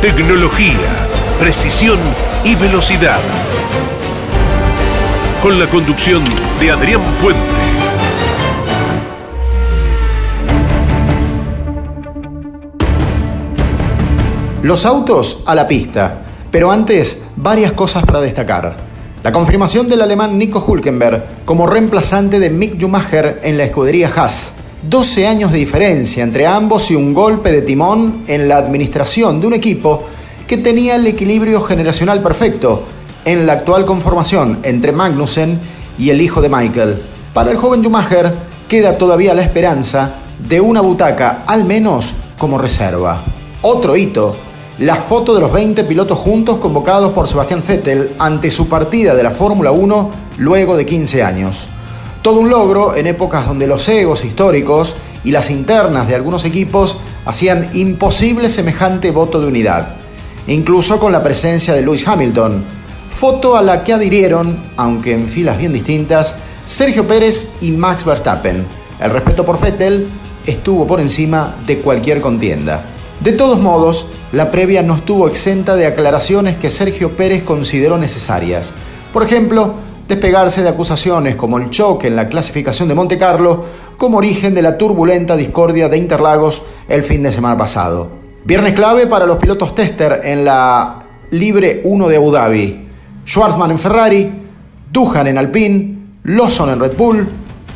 Tecnología, precisión y velocidad. Con la conducción de Adrián Puente. Los autos a la pista, pero antes varias cosas para destacar. La confirmación del alemán Nico Hulkenberg como reemplazante de Mick Schumacher en la escudería Haas. 12 años de diferencia entre ambos y un golpe de timón en la administración de un equipo que tenía el equilibrio generacional perfecto en la actual conformación entre Magnussen y el hijo de Michael. Para el joven Schumacher queda todavía la esperanza de una butaca al menos como reserva. Otro hito, la foto de los 20 pilotos juntos convocados por Sebastián Vettel ante su partida de la Fórmula 1 luego de 15 años. Todo un logro en épocas donde los egos históricos y las internas de algunos equipos hacían imposible semejante voto de unidad, incluso con la presencia de Lewis Hamilton, foto a la que adhirieron, aunque en filas bien distintas, Sergio Pérez y Max Verstappen. El respeto por Vettel estuvo por encima de cualquier contienda. De todos modos, la previa no estuvo exenta de aclaraciones que Sergio Pérez consideró necesarias. Por ejemplo, despegarse de acusaciones como el choque en la clasificación de Monte Carlo como origen de la turbulenta discordia de Interlagos el fin de semana pasado. Viernes clave para los pilotos tester en la Libre 1 de Abu Dhabi. Schwarzman en Ferrari, Duhan en Alpine, Lawson en Red Bull,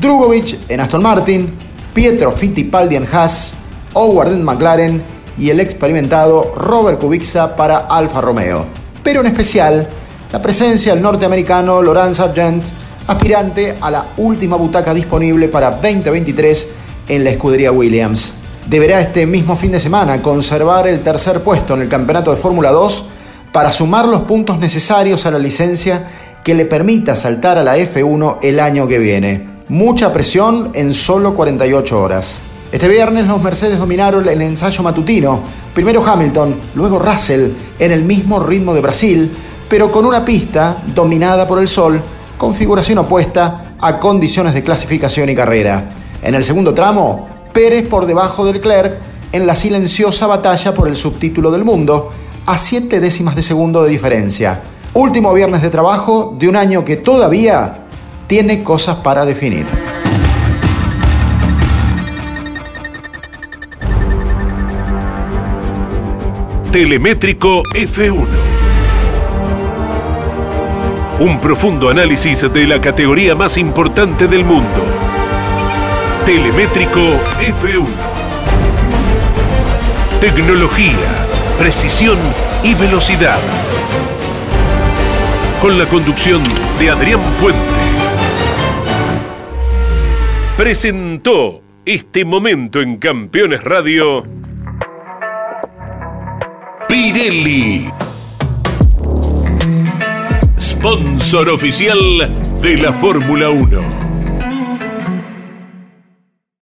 Drugovic en Aston Martin, Pietro Fittipaldi en Haas, Howard en McLaren y el experimentado Robert Kubica para Alfa Romeo. Pero en especial la presencia del norteamericano Laurent Sargent, aspirante a la última butaca disponible para 2023 en la escudería Williams. Deberá este mismo fin de semana conservar el tercer puesto en el campeonato de Fórmula 2 para sumar los puntos necesarios a la licencia que le permita saltar a la F1 el año que viene. Mucha presión en solo 48 horas. Este viernes los Mercedes dominaron el ensayo matutino. Primero Hamilton, luego Russell en el mismo ritmo de Brasil, pero con una pista dominada por el sol, configuración opuesta a condiciones de clasificación y carrera. En el segundo tramo, Pérez por debajo del Leclerc en la silenciosa batalla por el subtítulo del mundo, a siete décimas de segundo de diferencia. Último viernes de trabajo de un año que todavía tiene cosas para definir. Telemétrico F1 un profundo análisis de la categoría más importante del mundo. Telemétrico F1. Tecnología, precisión y velocidad. Con la conducción de Adrián Puente. Presentó este momento en Campeones Radio. Pirelli sponsor oficial de la Fórmula 1.